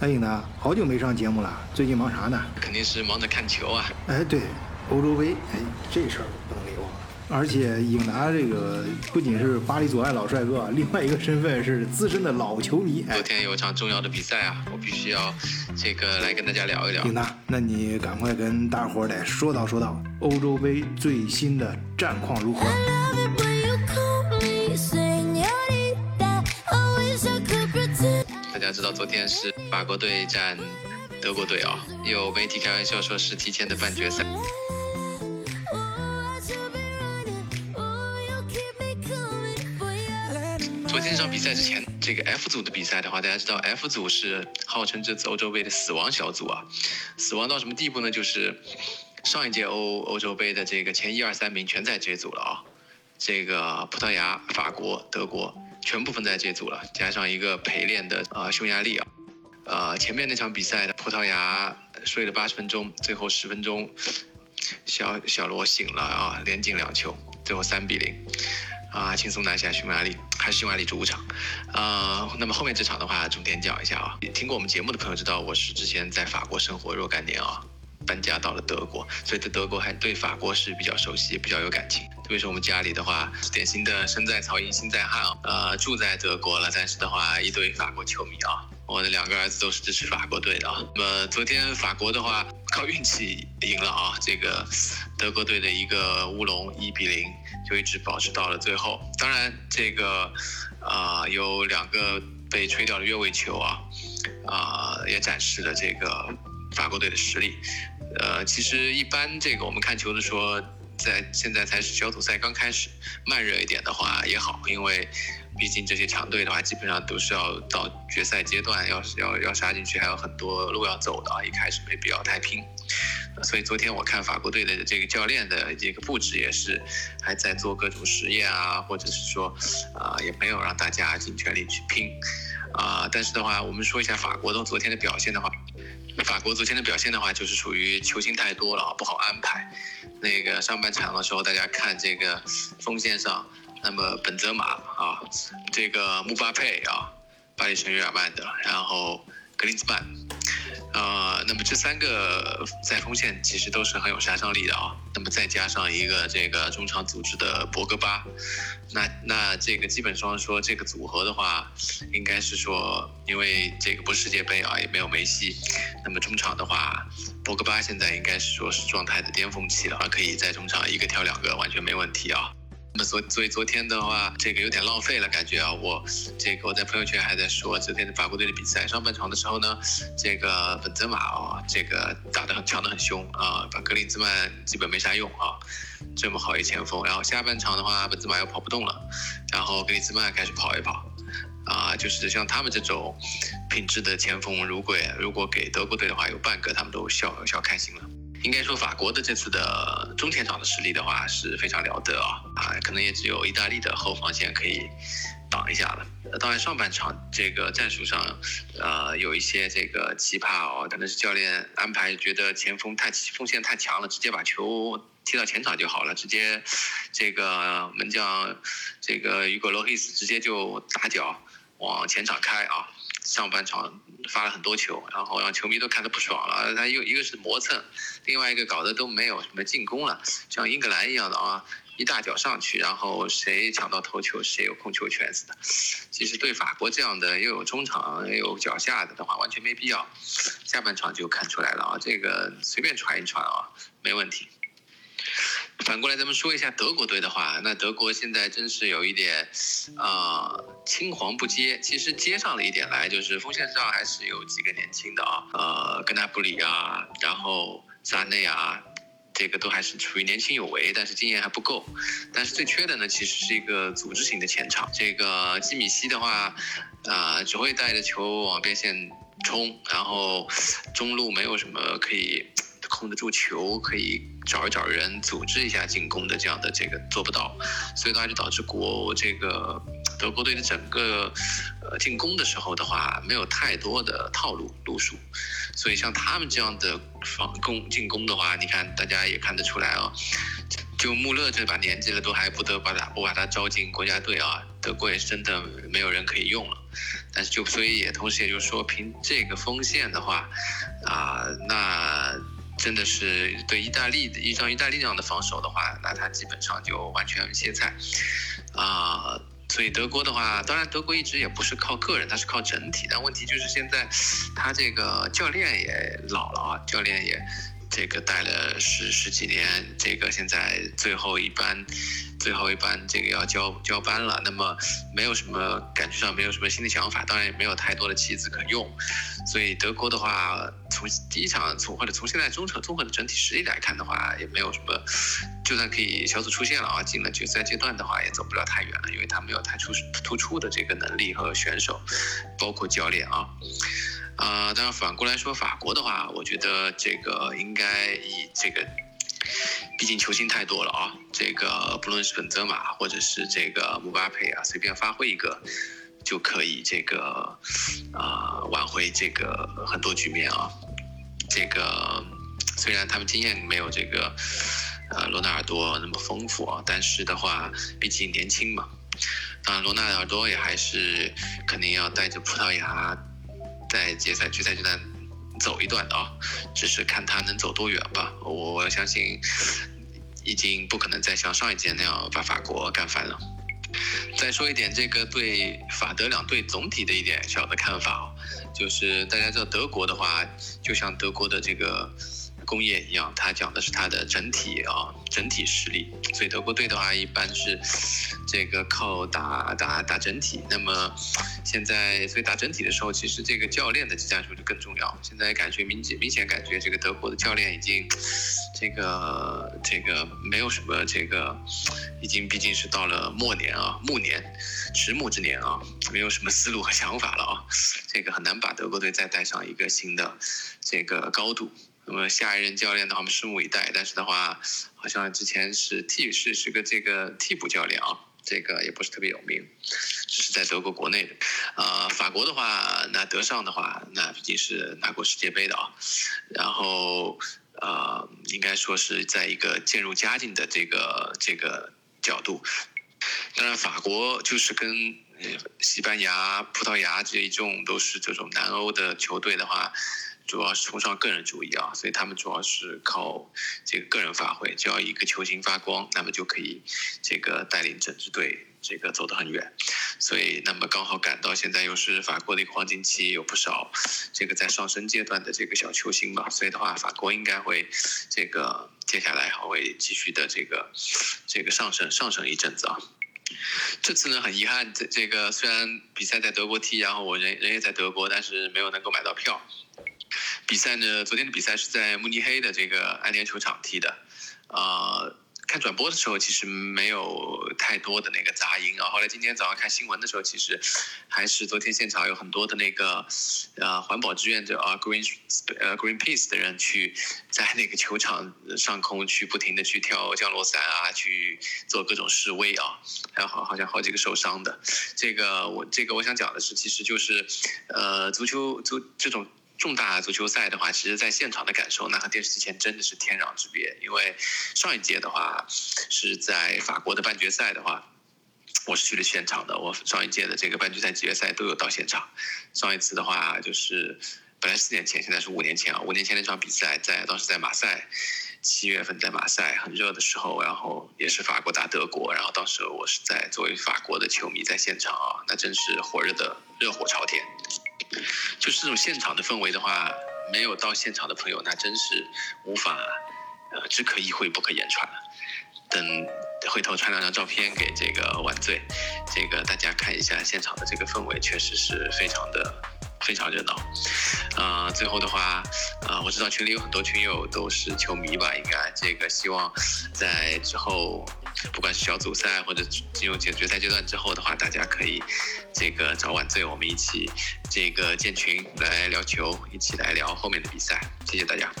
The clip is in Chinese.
哎，颖达，好久没上节目了，最近忙啥呢？肯定是忙着看球啊。哎，对，欧洲杯，哎，这事儿不能给忘了。而且颖达这个不仅是巴黎左岸老帅哥，另外一个身份是资深的老球迷。昨天有一场重要的比赛啊，我必须要这个来跟大家聊一聊。颖达，那你赶快跟大伙儿得说道说道，欧洲杯最新的战况如何？大家知道昨天是法国队战德国队啊，有媒体开玩笑说是提前的半决赛。昨天这场比赛之前，这个 F 组的比赛的话，大家知道 F 组是号称这次欧洲杯的死亡小组啊，死亡到什么地步呢？就是上一届欧欧洲杯的这个前一二三名全在这一组了啊，这个葡萄牙、法国、德国。全部分在这组了，加上一个陪练的呃匈牙利啊，呃前面那场比赛的葡萄牙睡了八十分钟，最后十分钟小小罗醒了啊，连进两球，最后三比零啊轻松拿下匈牙利，还是匈牙利主场啊。那么后面这场的话，重点讲一下啊，听过我们节目的朋友知道，我是之前在法国生活若干年啊。搬家到了德国，所以在德国还对法国是比较熟悉，比较有感情。特别是我们家里的话，典型的身在曹营心在汉啊。呃，住在德国了，但是的话，一堆法国球迷啊。我的两个儿子都是支持法国队的啊。那么昨天法国的话，靠运气赢了啊。这个德国队的一个乌龙，一比零就一直保持到了最后。当然，这个啊有两个被吹掉的越位球啊，啊也展示了这个法国队的实力。呃，其实一般这个我们看球的说，在现在才是小组赛刚开始，慢热一点的话也好，因为毕竟这些强队的话，基本上都是要到决赛阶段，要是要要杀进去，还有很多路要走的啊，一开始没必要太拼。所以昨天我看法国队的这个教练的这个布置也是还在做各种实验啊，或者是说啊，也没有让大家尽全力去拼啊。但是的话，我们说一下法国的昨天的表现的话。法国昨天的表现的话，就是属于球星太多了啊，不好安排。那个上半场的时候，大家看这个锋线上，那么本泽马啊，这个姆巴佩啊，巴黎圣日耳曼的，然后格林斯曼。呃，那么这三个在锋线其实都是很有杀伤力的啊。那么再加上一个这个中场组织的博格巴，那那这个基本上说这个组合的话，应该是说，因为这个不是世界杯啊，也没有梅西，那么中场的话，博格巴现在应该是说是状态的巅峰期了，可以在中场一个挑两个，完全没问题啊。那么昨所以昨天的话，这个有点浪费了，感觉啊，我这个我在朋友圈还在说昨天的法国队的比赛，上半场的时候呢，这个本泽马啊，这个打得很抢得很凶啊，把格林兹曼基本没啥用啊，这么好一前锋，然后下半场的话，本泽马又跑不动了，然后格林兹曼开始跑一跑，啊，就是像他们这种品质的前锋，如果如果给德国队的话有半个，他们都笑笑开心了。应该说，法国的这次的中前场的实力的话是非常了得啊啊，可能也只有意大利的后防线可以挡一下了。当然，上半场这个战术上，呃，有一些这个奇葩哦，可能是教练安排觉得前锋太锋线太强了，直接把球踢到前场就好了，直接这个门将这个雨果罗伊斯直接就打脚往前场开啊。上半场发了很多球，然后让球迷都看得不爽了。他又一个是磨蹭，另外一个搞得都没有什么进攻了，像英格兰一样的啊，一大脚上去，然后谁抢到头球谁有控球权似的。其实对法国这样的又有中场又有脚下的的话，完全没必要。下半场就看出来了啊，这个随便传一传啊，没问题。反过来，咱们说一下德国队的话，那德国现在真是有一点，啊，青黄不接。其实接上了一点来，就是锋线上还是有几个年轻的啊，呃，格纳布里啊，然后扎内啊，这个都还是处于年轻有为，但是经验还不够。但是最缺的呢，其实是一个组织型的前场。这个基米希的话，啊，只会带着球往边线冲，然后中路没有什么可以。控得住球，可以找一找人组织一下进攻的，这样的这个做不到，所以的话就导致国这个德国队的整个呃进攻的时候的话，没有太多的套路路数，所以像他们这样的防攻进攻的话，你看大家也看得出来啊，就穆勒这把年纪了，都还不得把他不把他招进国家队啊？德国也真的没有人可以用了。但是就所以也同时也就是说，凭这个锋线的话，啊，那真的是对意大利的依照意大利这样的防守的话，那他基本上就完全歇菜啊。所以德国的话，当然德国一直也不是靠个人，他是靠整体。但问题就是现在他这个教练也老了啊，教练也。这个带了十十几年，这个现在最后一班，最后一班这个要交交班了。那么没有什么感觉上没有什么新的想法，当然也没有太多的棋子可用。所以德国的话，从第一场从或者从现在综合综合的整体实力来看的话，也没有什么，就算可以小组出线了啊，进了决赛阶段的话，也走不了太远了，因为他没有太出突出的这个能力和选手，包括教练啊。啊，当然反过来说，法国的话，我觉得这个应该以这个，毕竟球星太多了啊。这个不论是本泽马或者是这个姆巴佩啊，随便发挥一个就可以这个啊挽回这个很多局面啊。这个虽然他们经验没有这个呃罗纳尔多那么丰富啊，但是的话，毕竟年轻嘛。当然，罗纳尔多也还是肯定要带着葡萄牙。在决赛决赛阶段走一段的啊，只是看他能走多远吧。我我相信已经不可能再像上一届那样把法国干翻了。再说一点，这个对法德两队总体的一点小的看法啊，就是大家知道德国的话，就像德国的这个。工业一样，它讲的是它的整体啊，整体实力。所以德国队的话，一般是这个靠打打打整体。那么现在，所以打整体的时候，其实这个教练的战术就更重要。现在感觉明显明显感觉这个德国的教练已经这个这个没有什么这个，已经毕竟是到了末年啊，暮年，迟暮之年啊，没有什么思路和想法了啊，这个很难把德国队再带上一个新的这个高度。那么下一任教练的话，我们拭目以待。但是的话，好像之前是替是是个这个替补教练啊，这个也不是特别有名，只是在德国国内的。呃，法国的话，那德尚的话，那毕竟是拿过世界杯的啊。然后呃，应该说是在一个渐入佳境的这个这个角度。当然，法国就是跟西班牙、葡萄牙这一众都是这种南欧的球队的话。主要是崇尚个人主义啊，所以他们主要是靠这个个人发挥，只要一个球星发光，那么就可以这个带领整支队这个走得很远。所以，那么刚好赶到现在又是法国的一个黄金期，有不少这个在上升阶段的这个小球星嘛，所以的话，法国应该会这个接下来还会继续的这个这个上升上升一阵子啊。这次呢，很遗憾，这这个虽然比赛在德国踢，然后我人人也在德国，但是没有能够买到票。比赛呢？昨天的比赛是在慕尼黑的这个安联球场踢的，啊，看转播的时候其实没有太多的那个杂音啊。后来今天早上看新闻的时候，其实还是昨天现场有很多的那个呃环保志愿者啊，Green 呃 Greenpeace 的人去在那个球场上空去不停的去跳降落伞啊，去做各种示威啊，还有好好像好几个受伤的。这个我这个我想讲的是，其实就是呃足球足这种。重大足球赛的话，其实在现场的感受，那和电视机前真的是天壤之别。因为上一届的话是在法国的半决赛的话，我是去了现场的。我上一届的这个半决赛、决赛都有到现场。上一次的话就是本来四年前，现在是五年前啊。五年前那场比赛在当时在马赛，七月份在马赛很热的时候，然后也是法国打德国，然后当时我是在作为法国的球迷在现场啊，那真是火热的热火朝天。就是这种现场的氛围的话，没有到现场的朋友，那真是无法，呃，只可意会不可言传了。等回头传两张照片给这个晚醉，这个大家看一下现场的这个氛围，确实是非常的非常热闹。呃，最后的话，呃，我知道群里有很多群友都是球迷吧，应该这个希望在之后。不管是小组赛或者进入决决赛阶段之后的话，大家可以这个早晚醉，我们一起这个建群来聊球，一起来聊后面的比赛。谢谢大家。